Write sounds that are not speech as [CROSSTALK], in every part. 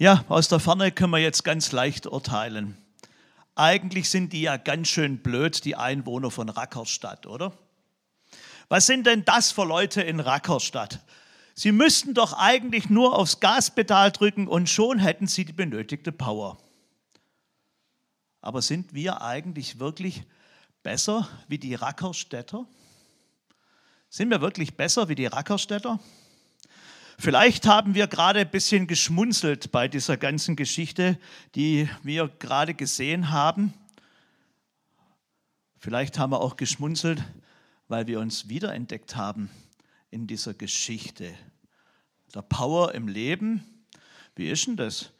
Ja, aus der Ferne können wir jetzt ganz leicht urteilen. Eigentlich sind die ja ganz schön blöd, die Einwohner von Rackerstadt, oder? Was sind denn das für Leute in Rackerstadt? Sie müssten doch eigentlich nur aufs Gaspedal drücken und schon hätten sie die benötigte Power. Aber sind wir eigentlich wirklich besser wie die Rackerstädter? Sind wir wirklich besser wie die Rackerstädter? Vielleicht haben wir gerade ein bisschen geschmunzelt bei dieser ganzen Geschichte, die wir gerade gesehen haben. Vielleicht haben wir auch geschmunzelt, weil wir uns wiederentdeckt haben in dieser Geschichte. Der Power im Leben, wie ist denn das?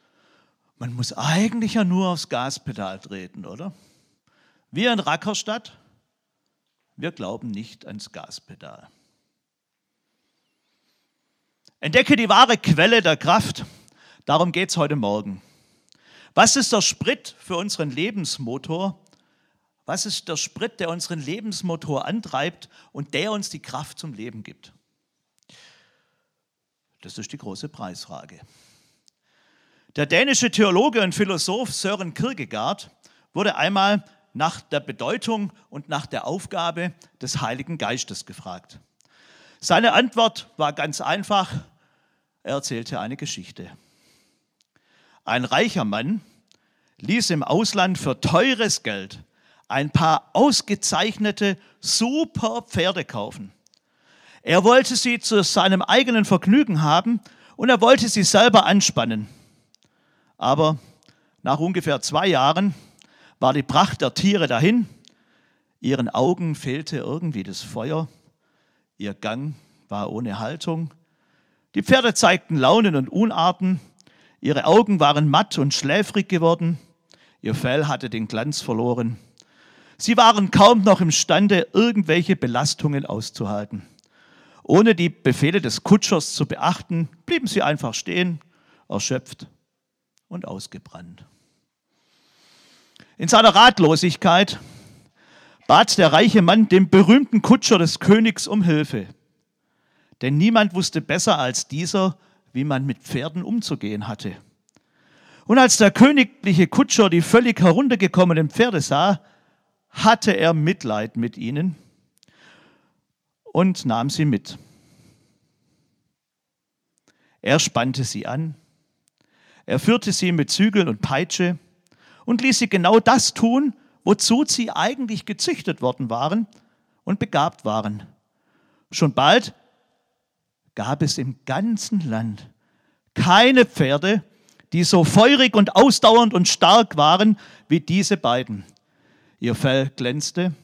Man muss eigentlich ja nur aufs Gaspedal treten, oder? Wir in Rackerstadt, wir glauben nicht ans Gaspedal. Entdecke die wahre Quelle der Kraft. Darum geht es heute Morgen. Was ist der Sprit für unseren Lebensmotor? Was ist der Sprit, der unseren Lebensmotor antreibt und der uns die Kraft zum Leben gibt? Das ist die große Preisfrage. Der dänische Theologe und Philosoph Søren Kierkegaard wurde einmal nach der Bedeutung und nach der Aufgabe des Heiligen Geistes gefragt. Seine Antwort war ganz einfach. Er erzählte eine Geschichte. Ein reicher Mann ließ im Ausland für teures Geld ein paar ausgezeichnete super Pferde kaufen. Er wollte sie zu seinem eigenen Vergnügen haben und er wollte sie selber anspannen. Aber nach ungefähr zwei Jahren war die Pracht der Tiere dahin, ihren Augen fehlte irgendwie das Feuer Ihr Gang war ohne Haltung. Die Pferde zeigten Launen und Unarten. Ihre Augen waren matt und schläfrig geworden. Ihr Fell hatte den Glanz verloren. Sie waren kaum noch imstande, irgendwelche Belastungen auszuhalten. Ohne die Befehle des Kutschers zu beachten, blieben sie einfach stehen, erschöpft und ausgebrannt. In seiner Ratlosigkeit bat der reiche Mann den berühmten Kutscher des Königs um Hilfe. Denn niemand wusste besser als dieser, wie man mit Pferden umzugehen hatte. Und als der königliche Kutscher die völlig heruntergekommenen Pferde sah, hatte er Mitleid mit ihnen und nahm sie mit. Er spannte sie an, er führte sie mit Zügeln und Peitsche und ließ sie genau das tun, wozu sie eigentlich gezüchtet worden waren und begabt waren. Schon bald gab es im ganzen Land keine Pferde, die so feurig und ausdauernd und stark waren wie diese beiden. Ihr Fell glänzte,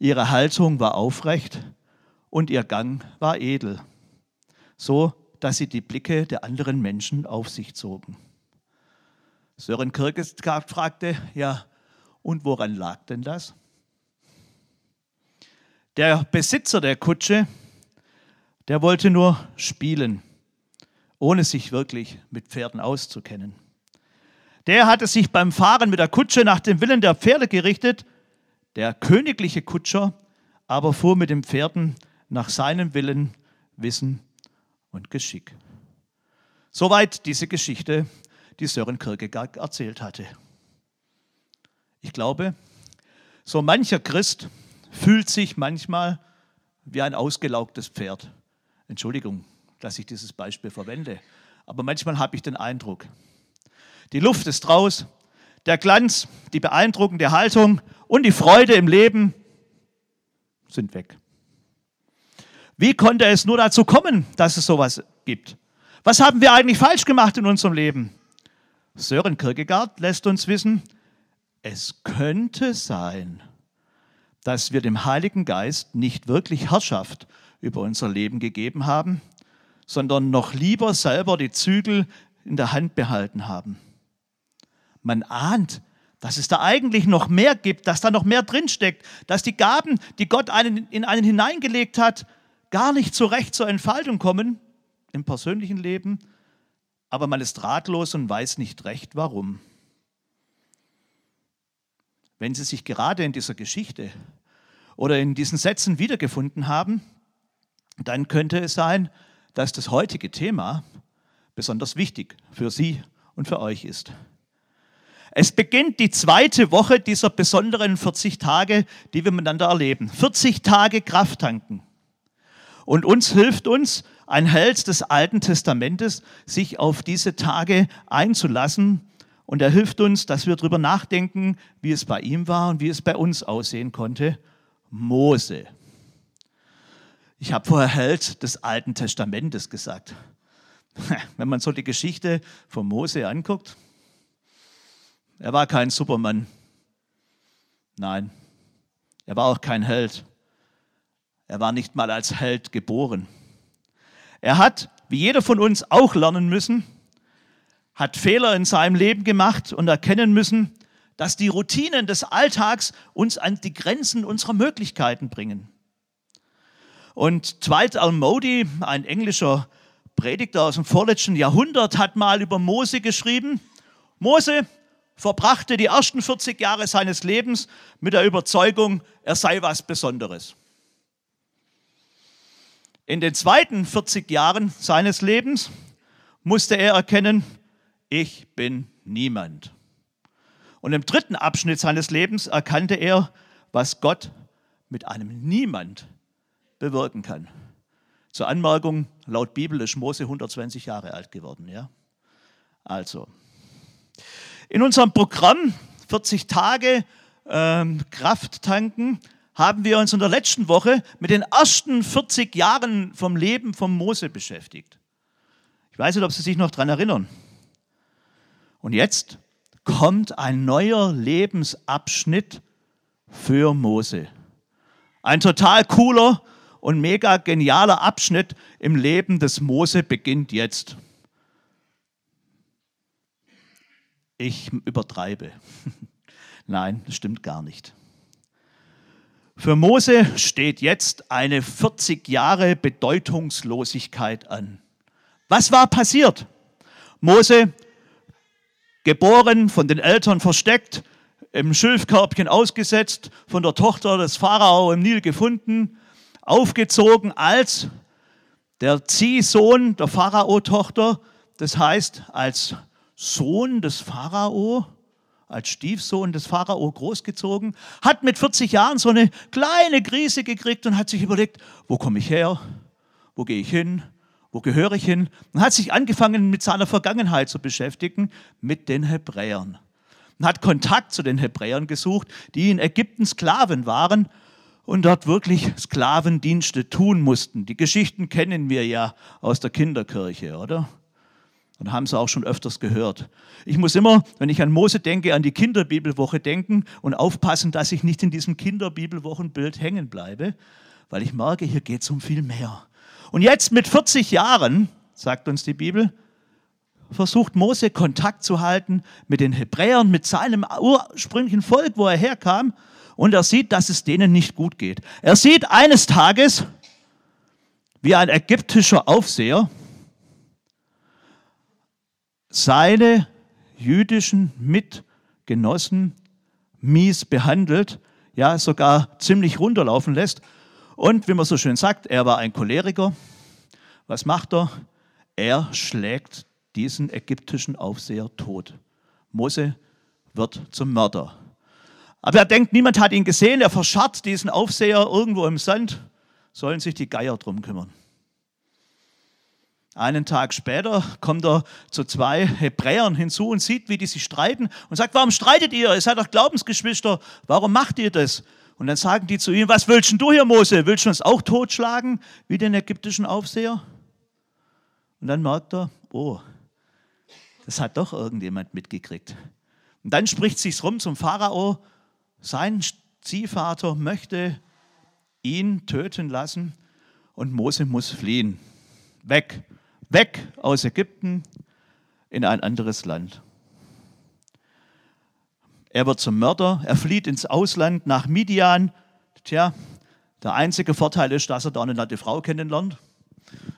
ihre Haltung war aufrecht und ihr Gang war edel, so dass sie die Blicke der anderen Menschen auf sich zogen. Sören Kierkegaard fragte, ja, und woran lag denn das? Der Besitzer der Kutsche, der wollte nur spielen, ohne sich wirklich mit Pferden auszukennen. Der hatte sich beim Fahren mit der Kutsche nach dem Willen der Pferde gerichtet. Der königliche Kutscher aber fuhr mit den Pferden nach seinem Willen, Wissen und Geschick. Soweit diese Geschichte, die Sören Kierkegaard erzählt hatte. Ich glaube, so mancher Christ fühlt sich manchmal wie ein ausgelaugtes Pferd. Entschuldigung, dass ich dieses Beispiel verwende, aber manchmal habe ich den Eindruck, die Luft ist raus, der Glanz, die beeindruckende Haltung und die Freude im Leben sind weg. Wie konnte es nur dazu kommen, dass es sowas gibt? Was haben wir eigentlich falsch gemacht in unserem Leben? Sören Kierkegaard lässt uns wissen, es könnte sein, dass wir dem Heiligen Geist nicht wirklich Herrschaft über unser Leben gegeben haben, sondern noch lieber selber die Zügel in der Hand behalten haben. Man ahnt, dass es da eigentlich noch mehr gibt, dass da noch mehr drinsteckt, dass die Gaben, die Gott einen, in einen hineingelegt hat, gar nicht so recht zur Entfaltung kommen im persönlichen Leben, aber man ist ratlos und weiß nicht recht warum. Wenn Sie sich gerade in dieser Geschichte oder in diesen Sätzen wiedergefunden haben, dann könnte es sein, dass das heutige Thema besonders wichtig für Sie und für euch ist. Es beginnt die zweite Woche dieser besonderen 40 Tage, die wir miteinander erleben. 40 Tage Kraft tanken. Und uns hilft uns ein Held des Alten Testamentes, sich auf diese Tage einzulassen. Und er hilft uns, dass wir darüber nachdenken, wie es bei ihm war und wie es bei uns aussehen konnte. Mose. Ich habe vorher Held des Alten Testamentes gesagt. [LAUGHS] Wenn man so die Geschichte von Mose anguckt, er war kein Supermann. Nein, er war auch kein Held. Er war nicht mal als Held geboren. Er hat, wie jeder von uns auch lernen müssen, hat Fehler in seinem Leben gemacht und erkennen müssen, dass die Routinen des Alltags uns an die Grenzen unserer Möglichkeiten bringen. Und Dwight L. Moody, ein englischer Prediger aus dem vorletzten Jahrhundert, hat mal über Mose geschrieben, Mose verbrachte die ersten 40 Jahre seines Lebens mit der Überzeugung, er sei was Besonderes. In den zweiten 40 Jahren seines Lebens musste er erkennen, ich bin niemand. Und im dritten Abschnitt seines Lebens erkannte er, was Gott mit einem Niemand bewirken kann. Zur Anmerkung, laut Bibel ist Mose 120 Jahre alt geworden. Ja? Also, in unserem Programm 40 Tage ähm, Kraft tanken haben wir uns in der letzten Woche mit den ersten 40 Jahren vom Leben von Mose beschäftigt. Ich weiß nicht, ob Sie sich noch daran erinnern. Und jetzt kommt ein neuer Lebensabschnitt für Mose. Ein total cooler und mega genialer Abschnitt im Leben des Mose beginnt jetzt. Ich übertreibe. [LAUGHS] Nein, das stimmt gar nicht. Für Mose steht jetzt eine 40 Jahre Bedeutungslosigkeit an. Was war passiert? Mose, geboren, von den Eltern versteckt, im Schilfkörbchen ausgesetzt, von der Tochter des Pharao im Nil gefunden, aufgezogen als der Ziehsohn der Pharao-Tochter, das heißt als Sohn des Pharao, als Stiefsohn des Pharao großgezogen, hat mit 40 Jahren so eine kleine Krise gekriegt und hat sich überlegt, wo komme ich her, wo gehe ich hin, wo gehöre ich hin? Und hat sich angefangen mit seiner Vergangenheit zu beschäftigen, mit den Hebräern. Und hat Kontakt zu den Hebräern gesucht, die in Ägypten Sklaven waren und dort wirklich Sklavendienste tun mussten. Die Geschichten kennen wir ja aus der Kinderkirche, oder? Und haben sie auch schon öfters gehört. Ich muss immer, wenn ich an Mose denke, an die Kinderbibelwoche denken und aufpassen, dass ich nicht in diesem Kinderbibelwochenbild hängen bleibe, weil ich merke, hier geht es um viel mehr. Und jetzt mit 40 Jahren, sagt uns die Bibel, versucht Mose Kontakt zu halten mit den Hebräern, mit seinem ursprünglichen Volk, wo er herkam. Und er sieht, dass es denen nicht gut geht. Er sieht eines Tages, wie ein ägyptischer Aufseher seine jüdischen Mitgenossen mies behandelt, ja sogar ziemlich runterlaufen lässt. Und wie man so schön sagt, er war ein Choleriker. Was macht er? Er schlägt diesen ägyptischen Aufseher tot. Mose wird zum Mörder. Aber er denkt, niemand hat ihn gesehen. Er verscharrt diesen Aufseher irgendwo im Sand. Sollen sich die Geier drum kümmern. Einen Tag später kommt er zu zwei Hebräern hinzu und sieht, wie die sich streiten und sagt, warum streitet ihr? Ihr seid doch Glaubensgeschwister. Warum macht ihr das? Und dann sagen die zu ihm, was willst du hier, Mose? Willst du uns auch totschlagen, wie den ägyptischen Aufseher? Und dann merkt er, oh, das hat doch irgendjemand mitgekriegt. Und dann spricht sich's rum zum Pharao, sein Ziehvater möchte ihn töten lassen und Mose muss fliehen. Weg weg aus Ägypten in ein anderes Land. Er wird zum Mörder, er flieht ins Ausland nach Midian. Tja, der einzige Vorteil ist, dass er da eine nette Frau kennenlernt.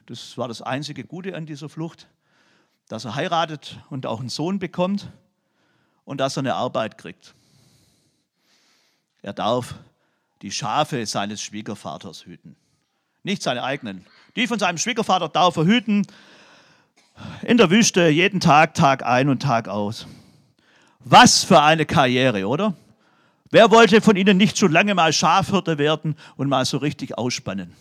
Das war das einzige Gute an dieser Flucht, dass er heiratet und auch einen Sohn bekommt und dass er eine Arbeit kriegt. Er darf die Schafe seines Schwiegervaters hüten. Nicht seine eigenen. Die von seinem Schwiegervater darf er hüten. In der Wüste jeden Tag, Tag ein und Tag aus. Was für eine Karriere, oder? Wer wollte von Ihnen nicht schon lange mal Schafhirte werden und mal so richtig ausspannen?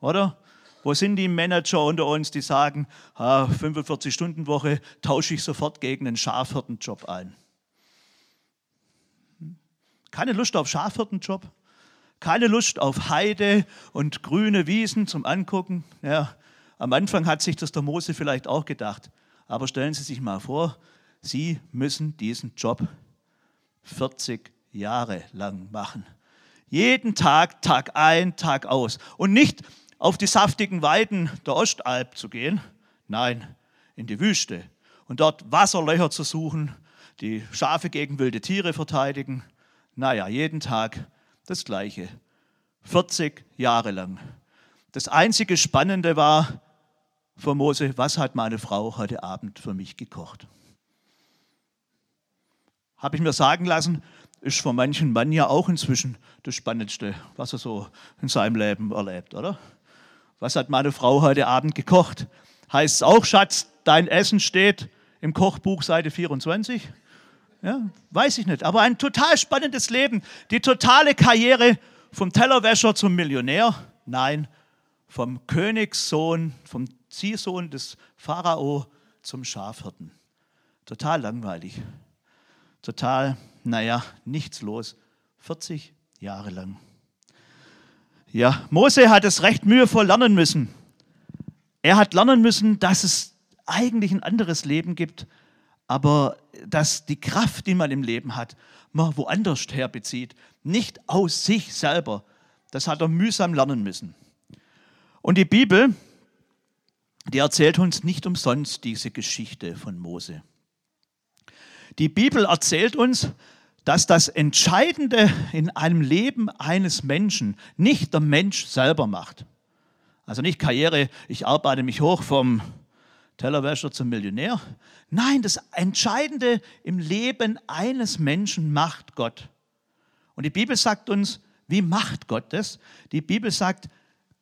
Oder? Wo sind die Manager unter uns, die sagen, 45-Stunden-Woche tausche ich sofort gegen einen Schafhirtenjob ein? Keine Lust auf Schafhirtenjob? Keine Lust auf Heide und grüne Wiesen zum Angucken? Ja, am Anfang hat sich das der Mose vielleicht auch gedacht. Aber stellen Sie sich mal vor, Sie müssen diesen Job 40 Jahre lang machen. Jeden Tag, Tag ein, Tag aus. Und nicht auf die saftigen Weiden der Ostalb zu gehen, nein, in die Wüste und dort Wasserlöcher zu suchen, die Schafe gegen wilde Tiere verteidigen. Naja, jeden Tag das Gleiche. 40 Jahre lang. Das einzige Spannende war für Mose, was hat meine Frau heute Abend für mich gekocht? Habe ich mir sagen lassen, ist für manchen Mann ja auch inzwischen das Spannendste, was er so in seinem Leben erlebt, oder? Was hat meine Frau heute Abend gekocht? Heißt es auch, Schatz, dein Essen steht im Kochbuch Seite 24? Ja, weiß ich nicht. Aber ein total spannendes Leben. Die totale Karriere vom Tellerwäscher zum Millionär. Nein, vom Königssohn, vom Ziehsohn des Pharao zum Schafhirten. Total langweilig. Total, naja, nichts los. 40 Jahre lang. Ja, Mose hat es recht mühevoll lernen müssen. Er hat lernen müssen, dass es eigentlich ein anderes Leben gibt, aber dass die Kraft, die man im Leben hat, man woanders herbezieht, nicht aus sich selber. Das hat er mühsam lernen müssen. Und die Bibel, die erzählt uns nicht umsonst diese Geschichte von Mose. Die Bibel erzählt uns, dass das Entscheidende in einem Leben eines Menschen nicht der Mensch selber macht. Also nicht Karriere, ich arbeite mich hoch vom Tellerwäscher zum Millionär. Nein, das Entscheidende im Leben eines Menschen macht Gott. Und die Bibel sagt uns, wie macht Gott das? Die Bibel sagt,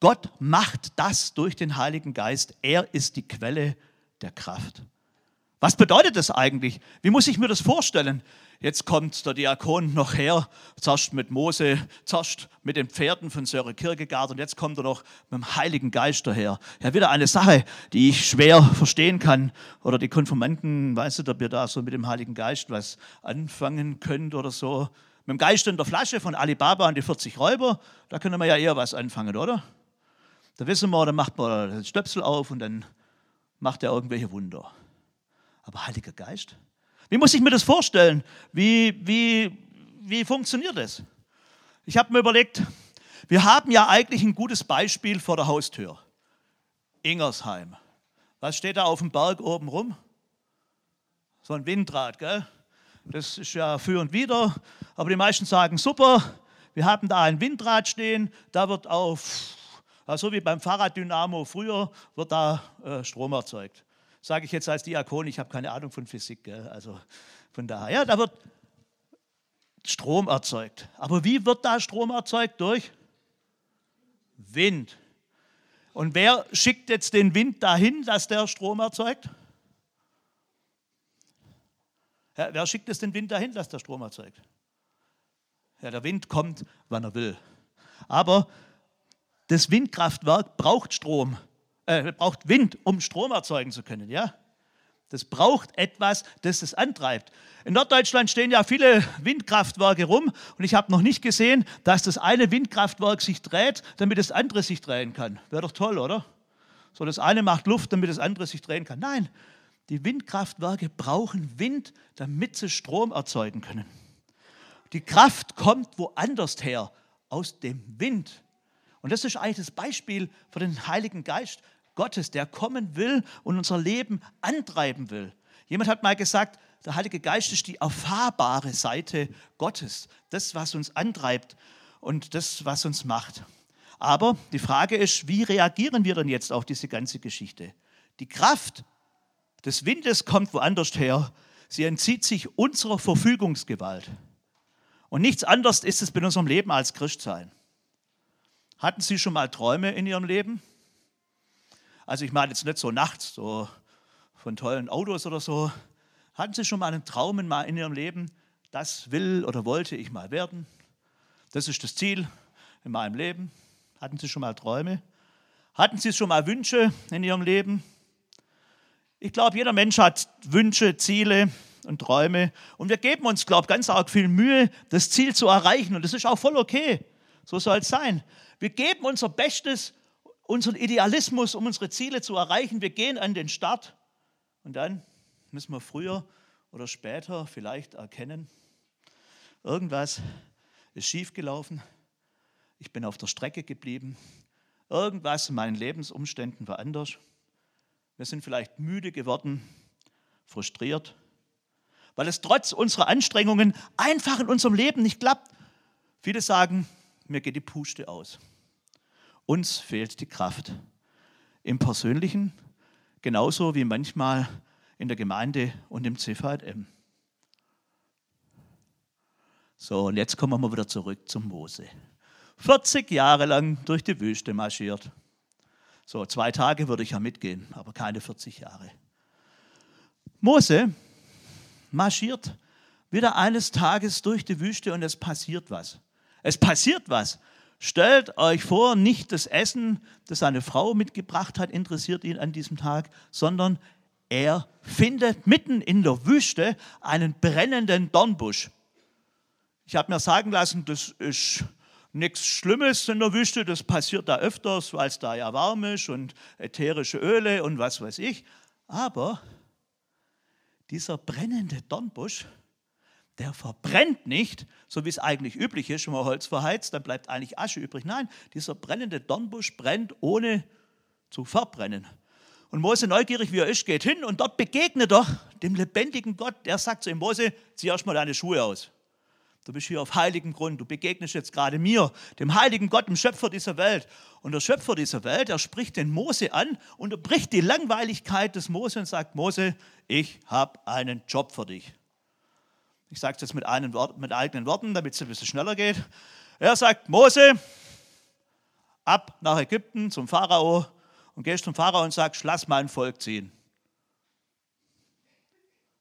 Gott macht das durch den Heiligen Geist. Er ist die Quelle der Kraft. Was bedeutet das eigentlich? Wie muss ich mir das vorstellen? Jetzt kommt der Diakon noch her, zuerst mit Mose, zuerst mit den Pferden von Söre Kierkegaard und jetzt kommt er noch mit dem Heiligen Geist daher. Ja, wieder eine Sache, die ich schwer verstehen kann. Oder die Konformanten, weißt du, ob ihr da so mit dem Heiligen Geist was anfangen könnt oder so. Mit dem Geist in der Flasche von Alibaba und die 40 Räuber, da können wir ja eher was anfangen, oder? Da wissen wir, da macht man den Stöpsel auf und dann macht er irgendwelche Wunder. Aber Heiliger Geist? Wie muss ich mir das vorstellen? Wie, wie, wie funktioniert das? Ich habe mir überlegt, wir haben ja eigentlich ein gutes Beispiel vor der Haustür. Ingersheim. Was steht da auf dem Berg oben rum? So ein Windrad, gell? Das ist ja für und wider. Aber die meisten sagen, super, wir haben da ein Windrad stehen, da wird auf, so wie beim Fahrraddynamo früher, wird da äh, Strom erzeugt sage ich jetzt als Diakon, ich habe keine Ahnung von Physik. Gell? Also von daher, ja, da wird Strom erzeugt. Aber wie wird da Strom erzeugt? Durch Wind. Und wer schickt jetzt den Wind dahin, dass der Strom erzeugt? Ja, wer schickt es den Wind dahin, dass der Strom erzeugt? Ja, der Wind kommt, wann er will. Aber das Windkraftwerk braucht Strom äh, braucht Wind, um Strom erzeugen zu können. Ja? Das braucht etwas, das es antreibt. In Norddeutschland stehen ja viele Windkraftwerke rum und ich habe noch nicht gesehen, dass das eine Windkraftwerk sich dreht, damit das andere sich drehen kann. Wäre doch toll, oder? So, das eine macht Luft, damit das andere sich drehen kann. Nein, die Windkraftwerke brauchen Wind, damit sie Strom erzeugen können. Die Kraft kommt woanders her, aus dem Wind. Und das ist eigentlich das Beispiel für den Heiligen Geist. Gottes, der kommen will und unser Leben antreiben will. Jemand hat mal gesagt, der Heilige Geist ist die erfahrbare Seite Gottes, das, was uns antreibt und das, was uns macht. Aber die Frage ist, wie reagieren wir denn jetzt auf diese ganze Geschichte? Die Kraft des Windes kommt woanders her. Sie entzieht sich unserer Verfügungsgewalt. Und nichts anderes ist es bei unserem Leben als Christsein. Hatten Sie schon mal Träume in Ihrem Leben? Also ich meine jetzt nicht so nachts, so von tollen Autos oder so. Hatten Sie schon mal einen Traum in Ihrem Leben? Das will oder wollte ich mal werden. Das ist das Ziel in meinem Leben. Hatten Sie schon mal Träume? Hatten Sie schon mal Wünsche in Ihrem Leben? Ich glaube, jeder Mensch hat Wünsche, Ziele und Träume. Und wir geben uns, glaube ich, ganz arg viel Mühe, das Ziel zu erreichen. Und das ist auch voll okay. So soll es sein. Wir geben unser Bestes, unseren Idealismus, um unsere Ziele zu erreichen. Wir gehen an den Start. Und dann müssen wir früher oder später vielleicht erkennen, irgendwas ist schiefgelaufen. Ich bin auf der Strecke geblieben. Irgendwas in meinen Lebensumständen war anders. Wir sind vielleicht müde geworden, frustriert, weil es trotz unserer Anstrengungen einfach in unserem Leben nicht klappt. Viele sagen, mir geht die Puste aus. Uns fehlt die Kraft. Im Persönlichen genauso wie manchmal in der Gemeinde und im CVM. So, und jetzt kommen wir wieder zurück zum Mose. 40 Jahre lang durch die Wüste marschiert. So, zwei Tage würde ich ja mitgehen, aber keine 40 Jahre. Mose marschiert wieder eines Tages durch die Wüste und es passiert was. Es passiert was. Stellt euch vor, nicht das Essen, das seine Frau mitgebracht hat, interessiert ihn an diesem Tag, sondern er findet mitten in der Wüste einen brennenden Dornbusch. Ich habe mir sagen lassen, das ist nichts Schlimmes in der Wüste, das passiert da öfters, weil es da ja warm ist und ätherische Öle und was weiß ich. Aber dieser brennende Dornbusch, der verbrennt nicht, so wie es eigentlich üblich ist, wenn man Holz verheizt, dann bleibt eigentlich Asche übrig. Nein, dieser brennende Dornbusch brennt ohne zu verbrennen. Und Mose, neugierig wie er ist, geht hin und dort begegnet er dem lebendigen Gott. Der sagt zu ihm, Mose, zieh erstmal deine Schuhe aus. Du bist hier auf heiligem Grund. Du begegnest jetzt gerade mir, dem heiligen Gott, dem Schöpfer dieser Welt. Und der Schöpfer dieser Welt, er spricht den Mose an, unterbricht die Langweiligkeit des Mose und sagt, Mose, ich habe einen Job für dich. Ich sage es jetzt mit, Wort, mit eigenen Worten, damit es ein bisschen schneller geht. Er sagt, Mose, ab nach Ägypten zum Pharao und gehst zum Pharao und sagst, lass mein Volk ziehen.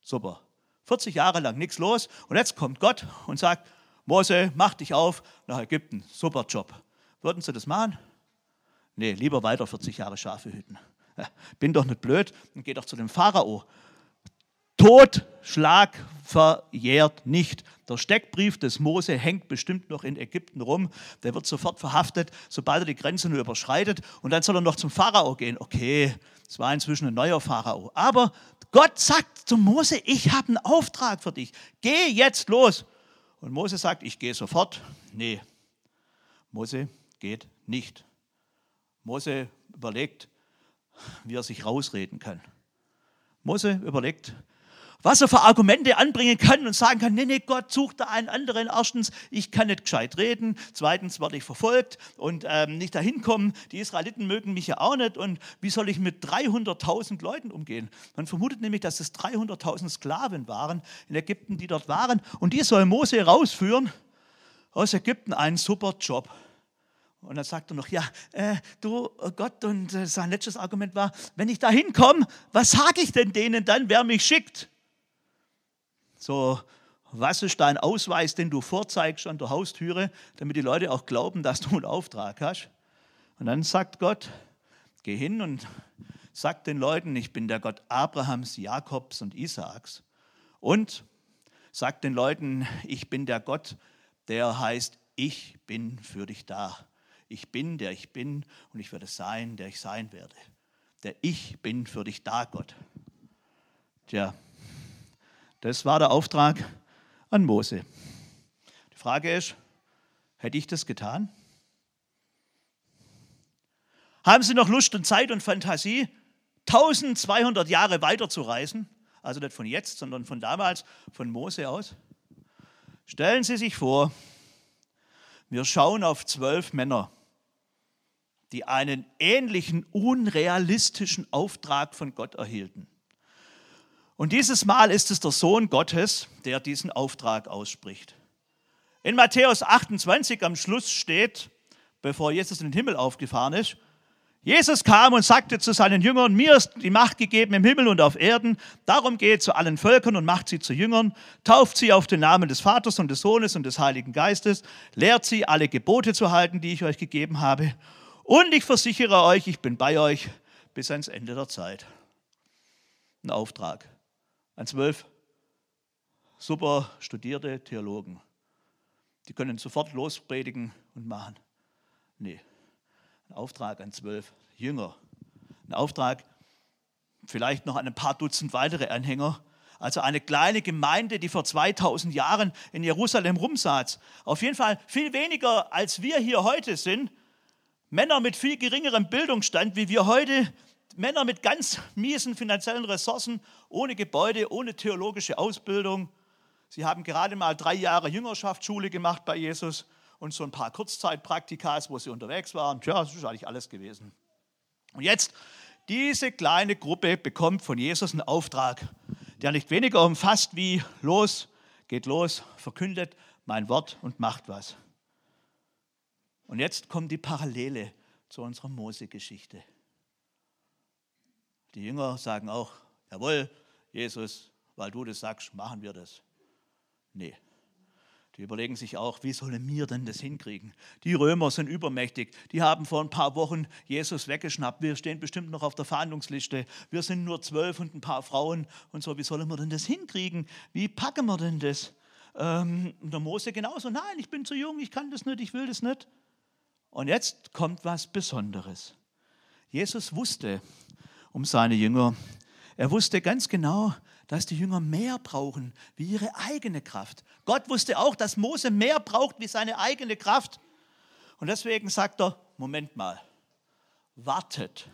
Super. 40 Jahre lang nichts los. Und jetzt kommt Gott und sagt, Mose, mach dich auf nach Ägypten. Super Job. Würden Sie das machen? Nee, lieber weiter 40 Jahre Schafe hüten. Bin doch nicht blöd und geh doch zu dem Pharao. Totschlag verjährt nicht. Der Steckbrief des Mose hängt bestimmt noch in Ägypten rum. Der wird sofort verhaftet, sobald er die Grenze nur überschreitet. Und dann soll er noch zum Pharao gehen. Okay, es war inzwischen ein neuer Pharao. Aber Gott sagt zu Mose, ich habe einen Auftrag für dich. Geh jetzt los. Und Mose sagt, ich gehe sofort. Nee, Mose geht nicht. Mose überlegt, wie er sich rausreden kann. Mose überlegt, was er für Argumente anbringen kann und sagen kann, nee, nee, Gott sucht da einen anderen. Erstens, ich kann nicht gescheit reden. Zweitens werde ich verfolgt und ähm, nicht dahin kommen. Die Israeliten mögen mich ja auch nicht. Und wie soll ich mit 300.000 Leuten umgehen? Man vermutet nämlich, dass es 300.000 Sklaven waren in Ägypten, die dort waren. Und die soll Mose rausführen aus Ägypten. Ein super Job. Und dann sagt er noch, ja, äh, du oh Gott, und äh, sein letztes Argument war, wenn ich da hinkomme, was sage ich denn denen dann, wer mich schickt? So, was ist dein Ausweis, den du vorzeigst an der Haustüre, damit die Leute auch glauben, dass du einen Auftrag hast? Und dann sagt Gott, geh hin und sag den Leuten, ich bin der Gott Abrahams, Jakobs und Isaaks. Und sag den Leuten, ich bin der Gott, der heißt, ich bin für dich da. Ich bin, der ich bin und ich werde sein, der ich sein werde. Der Ich bin für dich da, Gott. Tja, das war der Auftrag an Mose. Die Frage ist, hätte ich das getan? Haben Sie noch Lust und Zeit und Fantasie, 1200 Jahre weiterzureisen? Also nicht von jetzt, sondern von damals, von Mose aus. Stellen Sie sich vor, wir schauen auf zwölf Männer, die einen ähnlichen unrealistischen Auftrag von Gott erhielten. Und dieses Mal ist es der Sohn Gottes, der diesen Auftrag ausspricht. In Matthäus 28 am Schluss steht, bevor Jesus in den Himmel aufgefahren ist, Jesus kam und sagte zu seinen Jüngern, mir ist die Macht gegeben im Himmel und auf Erden, darum geht zu allen Völkern und macht sie zu Jüngern, tauft sie auf den Namen des Vaters und des Sohnes und des Heiligen Geistes, lehrt sie, alle Gebote zu halten, die ich euch gegeben habe. Und ich versichere euch, ich bin bei euch bis ans Ende der Zeit. Ein Auftrag an zwölf super studierte Theologen. Die können sofort lospredigen und machen. Nee, ein Auftrag an zwölf Jünger. Ein Auftrag vielleicht noch an ein paar Dutzend weitere Anhänger. Also eine kleine Gemeinde, die vor 2000 Jahren in Jerusalem rumsaß. Auf jeden Fall viel weniger, als wir hier heute sind. Männer mit viel geringerem Bildungsstand, wie wir heute. Männer mit ganz miesen finanziellen Ressourcen, ohne Gebäude, ohne theologische Ausbildung. Sie haben gerade mal drei Jahre Jüngerschaftsschule gemacht bei Jesus und so ein paar Kurzzeitpraktikas, wo sie unterwegs waren. Tja, das ist eigentlich alles gewesen. Und jetzt, diese kleine Gruppe bekommt von Jesus einen Auftrag, der nicht weniger umfasst wie los, geht los, verkündet mein Wort und macht was. Und jetzt kommt die Parallele zu unserer Mose-Geschichte. Die Jünger sagen auch, jawohl, Jesus, weil du das sagst, machen wir das. Nee, die überlegen sich auch, wie sollen wir denn das hinkriegen? Die Römer sind übermächtig. Die haben vor ein paar Wochen Jesus weggeschnappt. Wir stehen bestimmt noch auf der Verhandlungsliste. Wir sind nur zwölf und ein paar Frauen und so. Wie sollen wir denn das hinkriegen? Wie packen wir denn das? Ähm, der Mose genauso. Nein, ich bin zu jung, ich kann das nicht, ich will das nicht. Und jetzt kommt was Besonderes. Jesus wusste um seine Jünger. Er wusste ganz genau, dass die Jünger mehr brauchen wie ihre eigene Kraft. Gott wusste auch, dass Mose mehr braucht wie seine eigene Kraft. Und deswegen sagt er, Moment mal, wartet.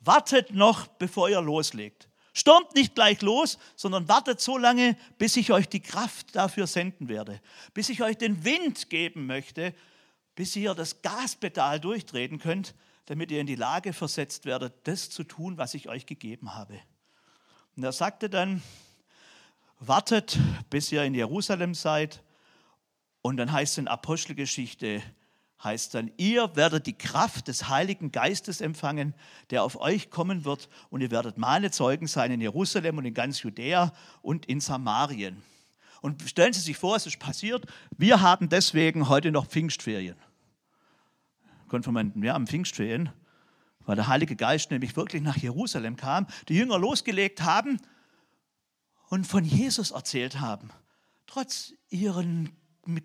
Wartet noch, bevor ihr loslegt. Stürmt nicht gleich los, sondern wartet so lange, bis ich euch die Kraft dafür senden werde, bis ich euch den Wind geben möchte, bis ihr das Gaspedal durchtreten könnt, damit ihr in die Lage versetzt werdet, das zu tun, was ich euch gegeben habe. Und er sagte dann, wartet, bis ihr in Jerusalem seid. Und dann heißt es in Apostelgeschichte, heißt dann, ihr werdet die Kraft des Heiligen Geistes empfangen, der auf euch kommen wird. Und ihr werdet meine Zeugen sein in Jerusalem und in ganz Judäa und in Samarien. Und stellen Sie sich vor, es ist passiert, wir haben deswegen heute noch Pfingstferien. Konfirmanden, wir haben Pfingstferien weil der Heilige Geist nämlich wirklich nach Jerusalem kam, die Jünger losgelegt haben und von Jesus erzählt haben, trotz ihren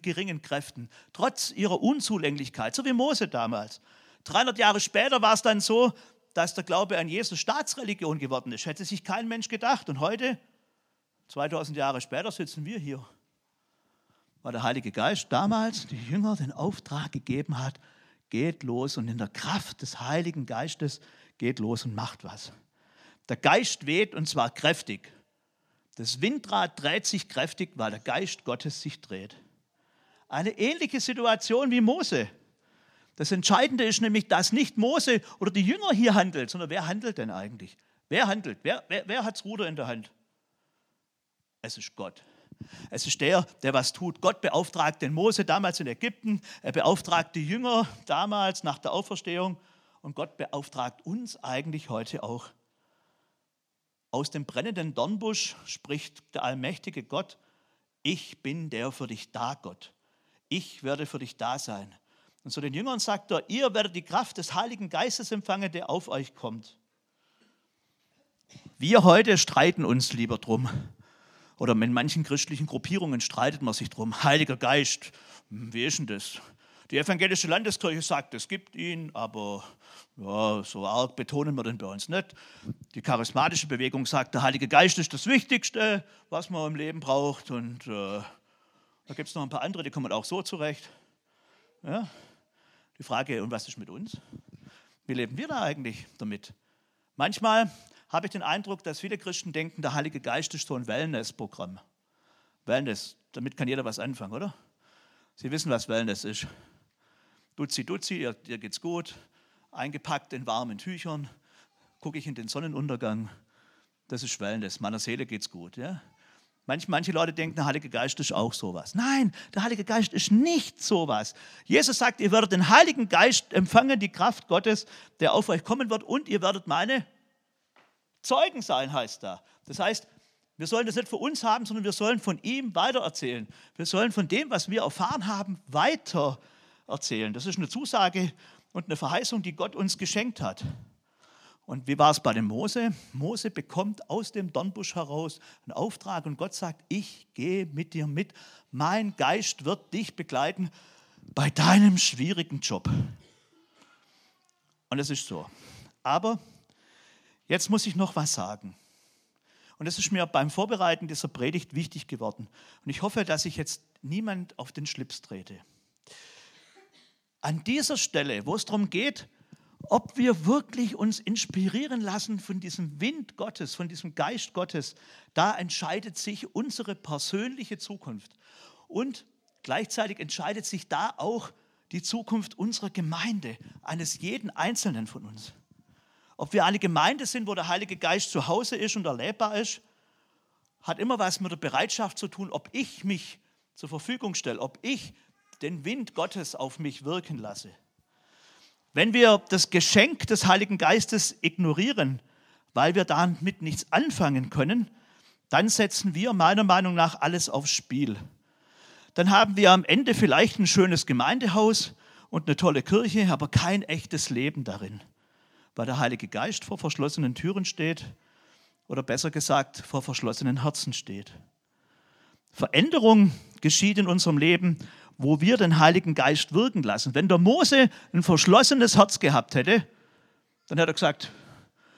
geringen Kräften, trotz ihrer Unzulänglichkeit, so wie Mose damals. 300 Jahre später war es dann so, dass der Glaube an Jesus Staatsreligion geworden ist. Hätte sich kein Mensch gedacht. Und heute, 2000 Jahre später, sitzen wir hier, weil der Heilige Geist damals die Jünger den Auftrag gegeben hat, geht los und in der Kraft des Heiligen Geistes geht los und macht was. Der Geist weht und zwar kräftig. Das Windrad dreht sich kräftig, weil der Geist Gottes sich dreht. Eine ähnliche Situation wie Mose. Das Entscheidende ist nämlich, dass nicht Mose oder die Jünger hier handelt, sondern wer handelt denn eigentlich? Wer handelt? Wer, wer, wer hat das Ruder in der Hand? Es ist Gott. Es ist der, der was tut. Gott beauftragt den Mose damals in Ägypten, er beauftragt die Jünger damals nach der Auferstehung und Gott beauftragt uns eigentlich heute auch. Aus dem brennenden Dornbusch spricht der allmächtige Gott, ich bin der für dich da, Gott. Ich werde für dich da sein. Und zu den Jüngern sagt er, ihr werdet die Kraft des Heiligen Geistes empfangen, der auf euch kommt. Wir heute streiten uns lieber drum, oder in manchen christlichen Gruppierungen streitet man sich drum. Heiliger Geist, hm, wie ist denn das? Die evangelische Landeskirche sagt, es gibt ihn, aber ja, so arg betonen wir den bei uns nicht. Die charismatische Bewegung sagt, der Heilige Geist ist das Wichtigste, was man im Leben braucht. Und äh, da gibt es noch ein paar andere, die kommen auch so zurecht. Ja? Die Frage, und was ist mit uns? Wie leben wir da eigentlich damit? Manchmal habe ich den Eindruck, dass viele Christen denken, der Heilige Geist ist so ein Wellness-Programm. Wellness, damit kann jeder was anfangen, oder? Sie wissen, was Wellness ist. Duzi, duzi, ihr, ihr geht's gut, eingepackt in warmen Tüchern, gucke ich in den Sonnenuntergang. Das ist Wellness, meiner Seele geht's gut. Ja? Manch, manche Leute denken, der Heilige Geist ist auch sowas. Nein, der Heilige Geist ist nicht sowas. Jesus sagt, ihr werdet den Heiligen Geist empfangen, die Kraft Gottes, der auf euch kommen wird, und ihr werdet meine Zeugen sein, heißt da. Das heißt, wir sollen das nicht für uns haben, sondern wir sollen von ihm weitererzählen. Wir sollen von dem, was wir erfahren haben, weitererzählen. Das ist eine Zusage und eine Verheißung, die Gott uns geschenkt hat. Und wie war es bei dem Mose? Mose bekommt aus dem Dornbusch heraus einen Auftrag und Gott sagt, ich gehe mit dir mit. Mein Geist wird dich begleiten bei deinem schwierigen Job. Und es ist so. Aber jetzt muss ich noch was sagen. Und das ist mir beim Vorbereiten dieser Predigt wichtig geworden. Und ich hoffe, dass ich jetzt niemand auf den Schlips trete. An dieser Stelle, wo es darum geht, ob wir wirklich uns inspirieren lassen von diesem Wind Gottes, von diesem Geist Gottes, da entscheidet sich unsere persönliche Zukunft. Und gleichzeitig entscheidet sich da auch die Zukunft unserer Gemeinde, eines jeden Einzelnen von uns. Ob wir eine Gemeinde sind, wo der Heilige Geist zu Hause ist und erlebbar ist, hat immer was mit der Bereitschaft zu tun, ob ich mich zur Verfügung stelle, ob ich den Wind Gottes auf mich wirken lasse. Wenn wir das Geschenk des Heiligen Geistes ignorieren, weil wir damit nichts anfangen können, dann setzen wir meiner Meinung nach alles aufs Spiel. Dann haben wir am Ende vielleicht ein schönes Gemeindehaus und eine tolle Kirche, aber kein echtes Leben darin, weil der Heilige Geist vor verschlossenen Türen steht oder besser gesagt vor verschlossenen Herzen steht. Veränderung geschieht in unserem Leben wo wir den Heiligen Geist wirken lassen. Wenn der Mose ein verschlossenes Herz gehabt hätte, dann hätte er gesagt,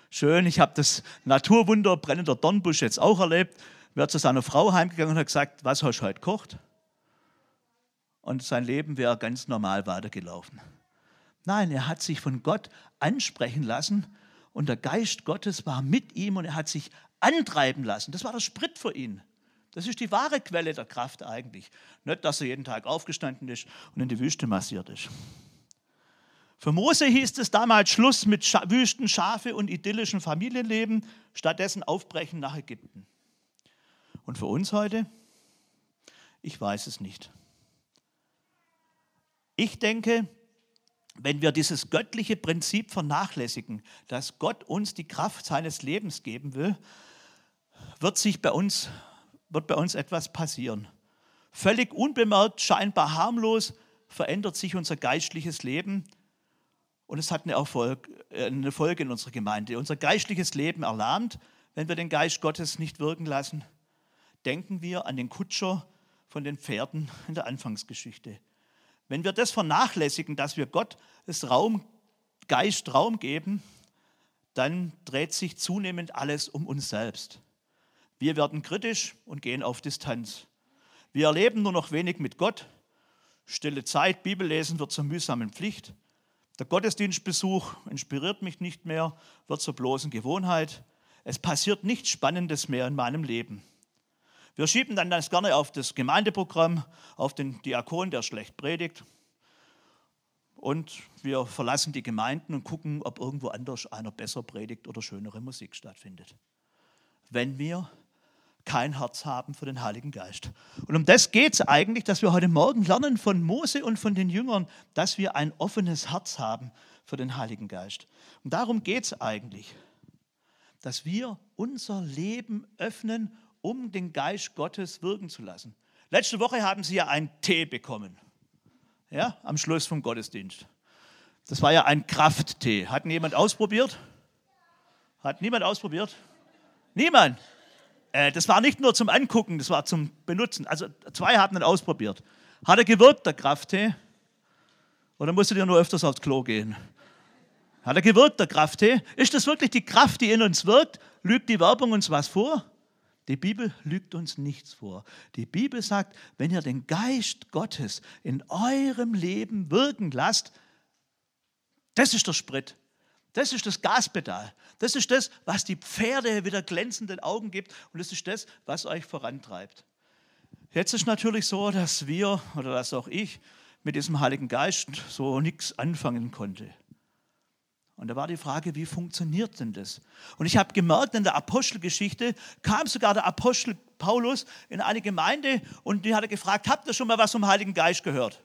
schön, ich habe das Naturwunder brennender Dornbusch jetzt auch erlebt, wäre zu seiner Frau heimgegangen und hat gesagt, was hast du heute gekocht? Und sein Leben wäre ganz normal weitergelaufen. Nein, er hat sich von Gott ansprechen lassen und der Geist Gottes war mit ihm und er hat sich antreiben lassen. Das war der Sprit für ihn. Das ist die wahre Quelle der Kraft eigentlich. Nicht, dass er jeden Tag aufgestanden ist und in die Wüste massiert ist. Für Mose hieß es damals Schluss mit Wüsten, Schafe und idyllischen Familienleben, stattdessen Aufbrechen nach Ägypten. Und für uns heute? Ich weiß es nicht. Ich denke, wenn wir dieses göttliche Prinzip vernachlässigen, dass Gott uns die Kraft seines Lebens geben will, wird sich bei uns wird bei uns etwas passieren. Völlig unbemerkt, scheinbar harmlos verändert sich unser geistliches Leben und es hat eine, Erfolg, äh, eine Folge in unserer Gemeinde. Unser geistliches Leben erlahmt, wenn wir den Geist Gottes nicht wirken lassen. Denken wir an den Kutscher von den Pferden in der Anfangsgeschichte. Wenn wir das vernachlässigen, dass wir Gott das Raum, Geist Raum geben, dann dreht sich zunehmend alles um uns selbst. Wir werden kritisch und gehen auf Distanz. Wir erleben nur noch wenig mit Gott. Stille Zeit, Bibellesen wird zur mühsamen Pflicht. Der Gottesdienstbesuch inspiriert mich nicht mehr, wird zur bloßen Gewohnheit. Es passiert nichts Spannendes mehr in meinem Leben. Wir schieben dann das gerne auf das Gemeindeprogramm, auf den Diakon, der schlecht predigt. Und wir verlassen die Gemeinden und gucken, ob irgendwo anders einer besser predigt oder schönere Musik stattfindet. Wenn wir kein Herz haben für den Heiligen Geist. Und um das geht es eigentlich, dass wir heute Morgen lernen von Mose und von den Jüngern, dass wir ein offenes Herz haben für den Heiligen Geist. Und darum geht es eigentlich, dass wir unser Leben öffnen, um den Geist Gottes wirken zu lassen. Letzte Woche haben Sie ja einen Tee bekommen, ja, am Schluss vom Gottesdienst. Das war ja ein Krafttee. Hat jemand ausprobiert? Hat niemand ausprobiert? Niemand. Äh, das war nicht nur zum Angucken, das war zum Benutzen. Also zwei hatten ihn ausprobiert. Hat er gewirkt, der Krafttee? Oder musstet ihr nur öfters aufs Klo gehen? Hat er gewirkt, der Krafttee? Ist das wirklich die Kraft, die in uns wirkt? Lügt die Werbung uns was vor? Die Bibel lügt uns nichts vor. Die Bibel sagt, wenn ihr den Geist Gottes in eurem Leben wirken lasst, das ist der Sprit. Das ist das Gaspedal. Das ist das, was die Pferde wieder glänzenden Augen gibt. Und das ist das, was euch vorantreibt. Jetzt ist natürlich so, dass wir oder dass auch ich mit diesem Heiligen Geist so nichts anfangen konnte. Und da war die Frage, wie funktioniert denn das? Und ich habe gemerkt, in der Apostelgeschichte kam sogar der Apostel Paulus in eine Gemeinde und die hat er gefragt, habt ihr schon mal was vom Heiligen Geist gehört?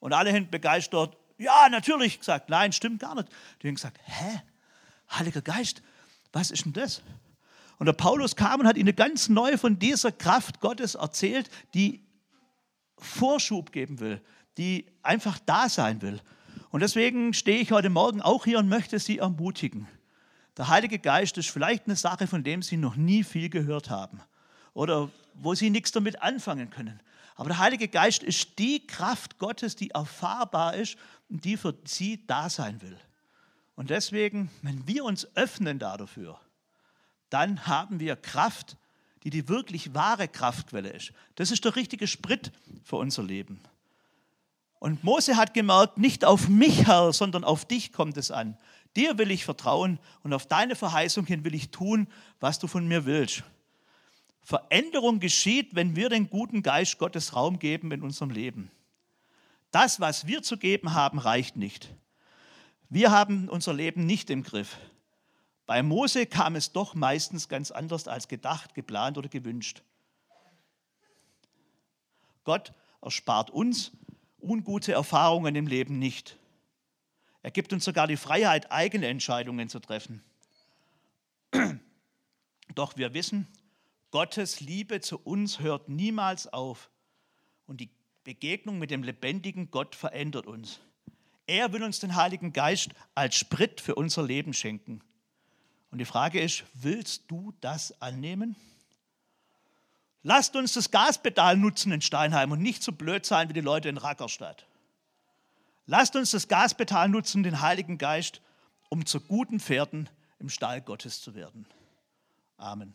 Und alle sind begeistert, ja, natürlich, gesagt, nein, stimmt gar nicht. Die haben gesagt, hä, Heiliger Geist, was ist denn das? Und der Paulus kam und hat ihnen ganz neu von dieser Kraft Gottes erzählt, die Vorschub geben will, die einfach da sein will. Und deswegen stehe ich heute Morgen auch hier und möchte Sie ermutigen. Der Heilige Geist ist vielleicht eine Sache, von dem Sie noch nie viel gehört haben oder wo Sie nichts damit anfangen können. Aber der Heilige Geist ist die Kraft Gottes, die erfahrbar ist und die für Sie da sein will. Und deswegen, wenn wir uns öffnen dafür, dann haben wir Kraft, die die wirklich wahre Kraftquelle ist. Das ist der richtige Sprit für unser Leben. Und Mose hat gemerkt, nicht auf mich, Herr, sondern auf dich kommt es an. Dir will ich vertrauen und auf deine Verheißung hin will ich tun, was du von mir willst. Veränderung geschieht, wenn wir den guten Geist Gottes Raum geben in unserem Leben. Das, was wir zu geben haben, reicht nicht. Wir haben unser Leben nicht im Griff. Bei Mose kam es doch meistens ganz anders als gedacht, geplant oder gewünscht. Gott erspart uns ungute Erfahrungen im Leben nicht. Er gibt uns sogar die Freiheit, eigene Entscheidungen zu treffen. [CLEARS THROAT] Doch wir wissen, Gottes Liebe zu uns hört niemals auf und die Begegnung mit dem lebendigen Gott verändert uns. Er will uns den Heiligen Geist als Sprit für unser Leben schenken. Und die Frage ist, willst du das annehmen? Lasst uns das Gaspedal nutzen in Steinheim und nicht so blöd sein wie die Leute in Rackerstadt. Lasst uns das Gaspedal nutzen, den Heiligen Geist, um zu guten Pferden im Stall Gottes zu werden. Amen.